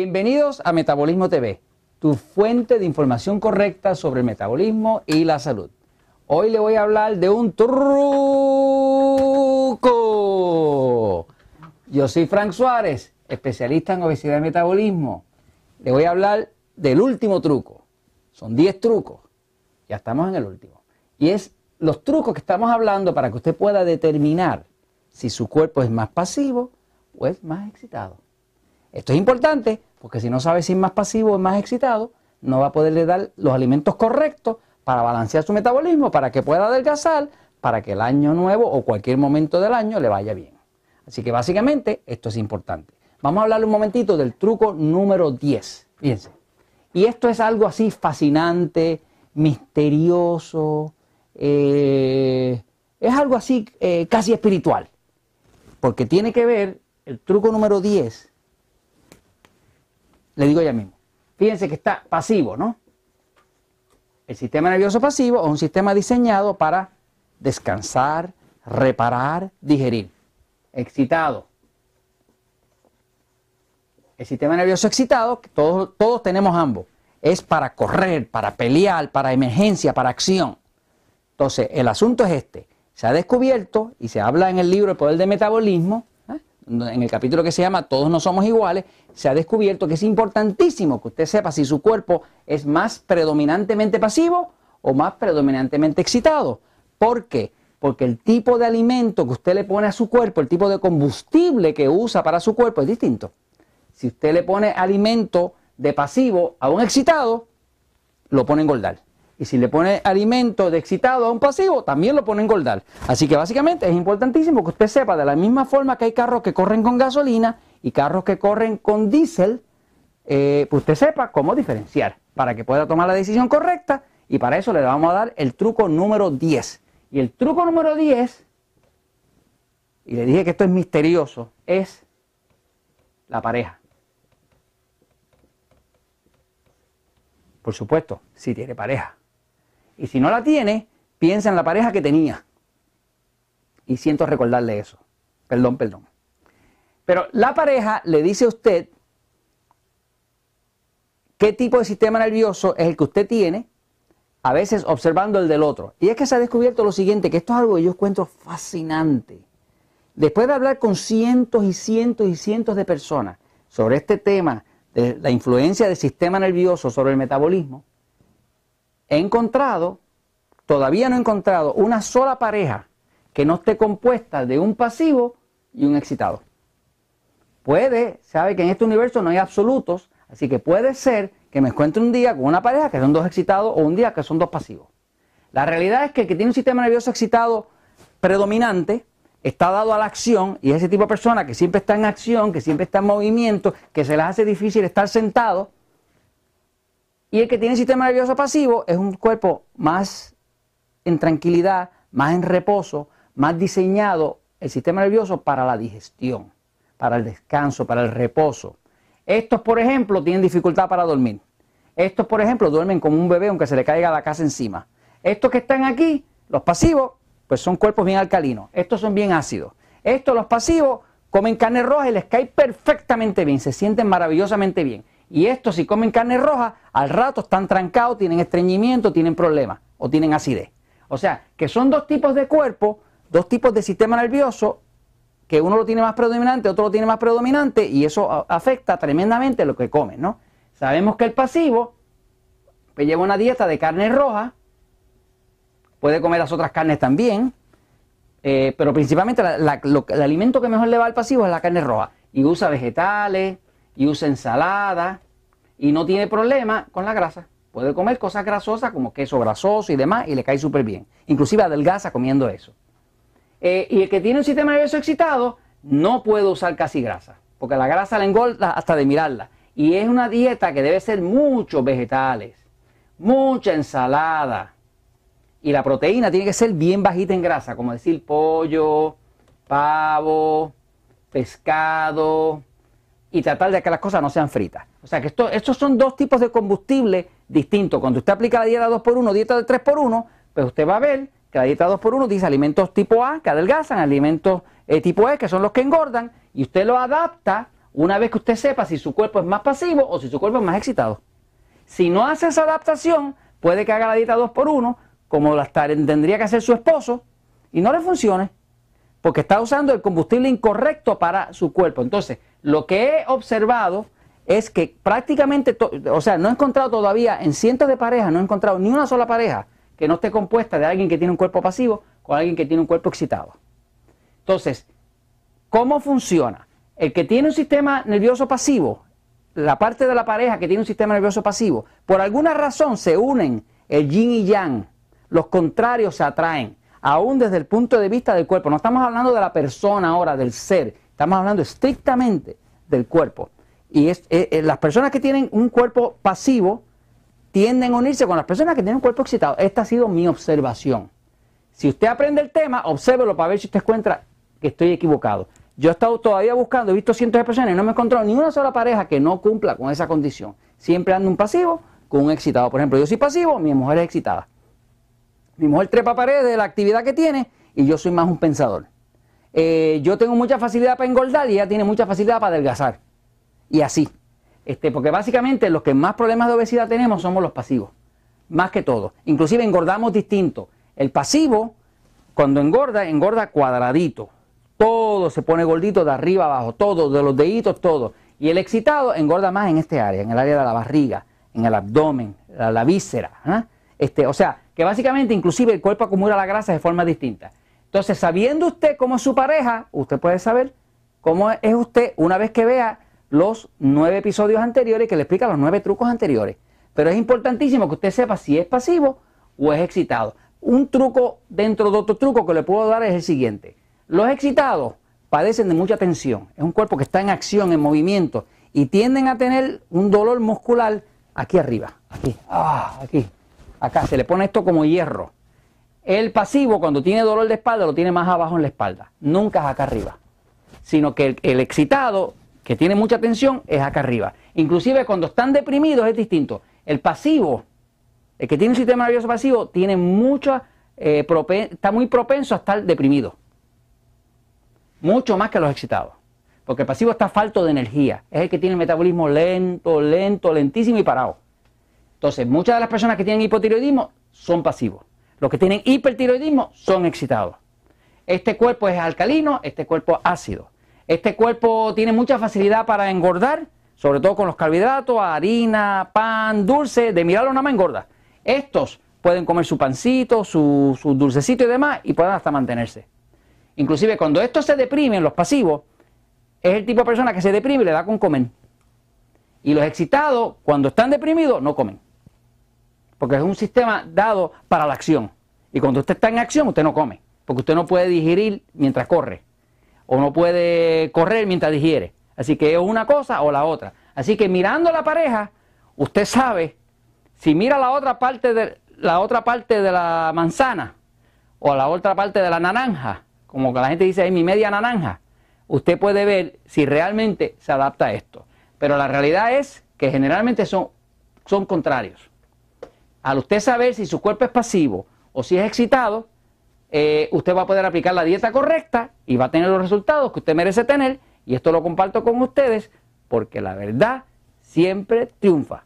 Bienvenidos a Metabolismo TV, tu fuente de información correcta sobre el metabolismo y la salud. Hoy le voy a hablar de un truco. Yo soy Frank Suárez, especialista en obesidad y metabolismo. Le voy a hablar del último truco. Son 10 trucos. Ya estamos en el último. Y es los trucos que estamos hablando para que usted pueda determinar si su cuerpo es más pasivo o es más excitado. Esto es importante porque si no sabe si es más pasivo o más excitado, no va a poderle dar los alimentos correctos para balancear su metabolismo, para que pueda adelgazar, para que el año nuevo o cualquier momento del año le vaya bien. Así que básicamente esto es importante. Vamos a hablar un momentito del truco número 10. Fíjense. Y esto es algo así fascinante, misterioso, eh, es algo así eh, casi espiritual, porque tiene que ver el truco número 10 le digo ya mismo. Fíjense que está pasivo, ¿no? El sistema nervioso pasivo es un sistema diseñado para descansar, reparar, digerir. Excitado. El sistema nervioso excitado, todos, todos tenemos ambos, es para correr, para pelear, para emergencia, para acción. Entonces, el asunto es este. Se ha descubierto, y se habla en el libro El Poder del Metabolismo, en el capítulo que se llama Todos no somos iguales, se ha descubierto que es importantísimo que usted sepa si su cuerpo es más predominantemente pasivo o más predominantemente excitado. ¿Por qué? Porque el tipo de alimento que usted le pone a su cuerpo, el tipo de combustible que usa para su cuerpo es distinto. Si usted le pone alimento de pasivo a un excitado, lo pone a engordar. Y si le pone alimento de excitado a un pasivo, también lo pone a engordar. Así que básicamente es importantísimo que usted sepa de la misma forma que hay carros que corren con gasolina y carros que corren con diésel, eh, pues usted sepa cómo diferenciar para que pueda tomar la decisión correcta y para eso le vamos a dar el truco número 10. Y el truco número 10, y le dije que esto es misterioso, es la pareja. Por supuesto, si tiene pareja. Y si no la tiene, piensa en la pareja que tenía. Y siento recordarle eso. Perdón, perdón. Pero la pareja le dice a usted qué tipo de sistema nervioso es el que usted tiene, a veces observando el del otro. Y es que se ha descubierto lo siguiente, que esto es algo que yo encuentro fascinante. Después de hablar con cientos y cientos y cientos de personas sobre este tema de la influencia del sistema nervioso sobre el metabolismo, he encontrado, todavía no he encontrado una sola pareja que no esté compuesta de un pasivo y un excitado. Puede, sabe que en este universo no hay absolutos, así que puede ser que me encuentre un día con una pareja que son dos excitados o un día que son dos pasivos. La realidad es que el que tiene un sistema nervioso excitado predominante está dado a la acción y ese tipo de persona que siempre está en acción, que siempre está en movimiento, que se les hace difícil estar sentado, y el que tiene sistema nervioso pasivo es un cuerpo más en tranquilidad, más en reposo, más diseñado el sistema nervioso para la digestión, para el descanso, para el reposo. Estos, por ejemplo, tienen dificultad para dormir. Estos, por ejemplo, duermen como un bebé aunque se le caiga la casa encima. Estos que están aquí, los pasivos, pues son cuerpos bien alcalinos. Estos son bien ácidos. Estos, los pasivos, comen carne roja y les cae perfectamente bien, se sienten maravillosamente bien. Y estos, si comen carne roja, al rato están trancados, tienen estreñimiento, tienen problemas o tienen acidez. O sea, que son dos tipos de cuerpo, dos tipos de sistema nervioso, que uno lo tiene más predominante, otro lo tiene más predominante, y eso afecta tremendamente lo que comen, ¿no? Sabemos que el pasivo pues, lleva una dieta de carne roja, puede comer las otras carnes también, eh, pero principalmente el alimento que mejor le va al pasivo es la carne roja. Y usa vegetales, y usa ensalada y no tiene problema con la grasa. Puede comer cosas grasosas como queso grasoso y demás y le cae súper bien. Inclusive adelgaza comiendo eso. Eh, y el que tiene un sistema nervioso excitado no puede usar casi grasa, porque la grasa le engorda hasta de mirarla. Y es una dieta que debe ser muchos vegetales, mucha ensalada. Y la proteína tiene que ser bien bajita en grasa, como decir pollo, pavo, pescado, y tratar de que las cosas no sean fritas. O sea que esto, estos son dos tipos de combustible distintos. Cuando usted aplica la dieta 2x1, dieta de 3x1, pues usted va a ver que la dieta 2x1 dice alimentos tipo A que adelgazan, alimentos eh, tipo E que son los que engordan, y usted lo adapta una vez que usted sepa si su cuerpo es más pasivo o si su cuerpo es más excitado. Si no hace esa adaptación, puede que haga la dieta 2 por 1 como la tendría que hacer su esposo, y no le funcione, porque está usando el combustible incorrecto para su cuerpo. Entonces, lo que he observado es que prácticamente, o sea, no he encontrado todavía en cientos de parejas, no he encontrado ni una sola pareja que no esté compuesta de alguien que tiene un cuerpo pasivo con alguien que tiene un cuerpo excitado. Entonces, ¿cómo funciona? El que tiene un sistema nervioso pasivo, la parte de la pareja que tiene un sistema nervioso pasivo, por alguna razón se unen el yin y yang, los contrarios se atraen, aún desde el punto de vista del cuerpo. No estamos hablando de la persona ahora, del ser, estamos hablando estrictamente del cuerpo. Y eh, eh, las personas que tienen un cuerpo pasivo tienden a unirse con las personas que tienen un cuerpo excitado. Esta ha sido mi observación. Si usted aprende el tema, obsérvelo para ver si usted encuentra que estoy equivocado. Yo he estado todavía buscando, he visto cientos de personas y no me he encontrado ni una sola pareja que no cumpla con esa condición. Siempre ando un pasivo con un excitado. Por ejemplo, yo soy pasivo, mi mujer es excitada. Mi mujer trepa paredes de la actividad que tiene y yo soy más un pensador. Eh, yo tengo mucha facilidad para engordar y ella tiene mucha facilidad para adelgazar. Y así. Este, porque básicamente los que más problemas de obesidad tenemos somos los pasivos. Más que todo. Inclusive engordamos distinto. El pasivo, cuando engorda, engorda cuadradito. Todo se pone gordito de arriba abajo. Todo, de los deditos, todo. Y el excitado engorda más en este área, en el área de la barriga, en el abdomen, la, víscera. ¿ah? Este, o sea, que básicamente inclusive el cuerpo acumula la grasa de forma distinta. Entonces, sabiendo usted cómo es su pareja, usted puede saber cómo es usted una vez que vea los nueve episodios anteriores que le explica los nueve trucos anteriores. Pero es importantísimo que usted sepa si es pasivo o es excitado. Un truco dentro de otro truco que le puedo dar es el siguiente. Los excitados padecen de mucha tensión. Es un cuerpo que está en acción, en movimiento, y tienden a tener un dolor muscular aquí arriba, aquí, ah, aquí, Acá se le pone esto como hierro. El pasivo, cuando tiene dolor de espalda, lo tiene más abajo en la espalda. Nunca es acá arriba. Sino que el, excitado, que tiene mucha tensión, es acá arriba. Inclusive cuando están deprimidos es distinto. El pasivo, el que tiene un sistema nervioso pasivo, tiene mucha, eh, está muy propenso a estar deprimido. Mucho más que los excitados. Porque el pasivo está falto de energía. Es el que tiene el metabolismo lento, lento, lentísimo y parado. Entonces, muchas de las personas que tienen hipotiroidismo son pasivos. Los que tienen hipertiroidismo son excitados. Este cuerpo es alcalino, este cuerpo ácido. Este cuerpo tiene mucha facilidad para engordar, sobre todo con los carbohidratos, harina, pan, dulce, de mirarlo nada más engorda. Estos pueden comer su pancito, su, su dulcecito y demás y pueden hasta mantenerse. Inclusive cuando estos se deprimen, los pasivos, es el tipo de persona que se deprime y le da con comer. Y los excitados, cuando están deprimidos, no comen porque es un sistema dado para la acción. Y cuando usted está en acción, usted no come, porque usted no puede digerir mientras corre, o no puede correr mientras digiere. Así que es una cosa o la otra. Así que mirando la pareja, usted sabe si mira la otra parte de la otra parte de la manzana o la otra parte de la naranja, como que la gente dice, es mi media naranja, usted puede ver si realmente se adapta a esto. Pero la realidad es que generalmente son, son contrarios al usted saber si su cuerpo es pasivo o si es excitado, eh, usted va a poder aplicar la dieta correcta y va a tener los resultados que usted merece tener. Y esto lo comparto con ustedes porque la verdad siempre triunfa.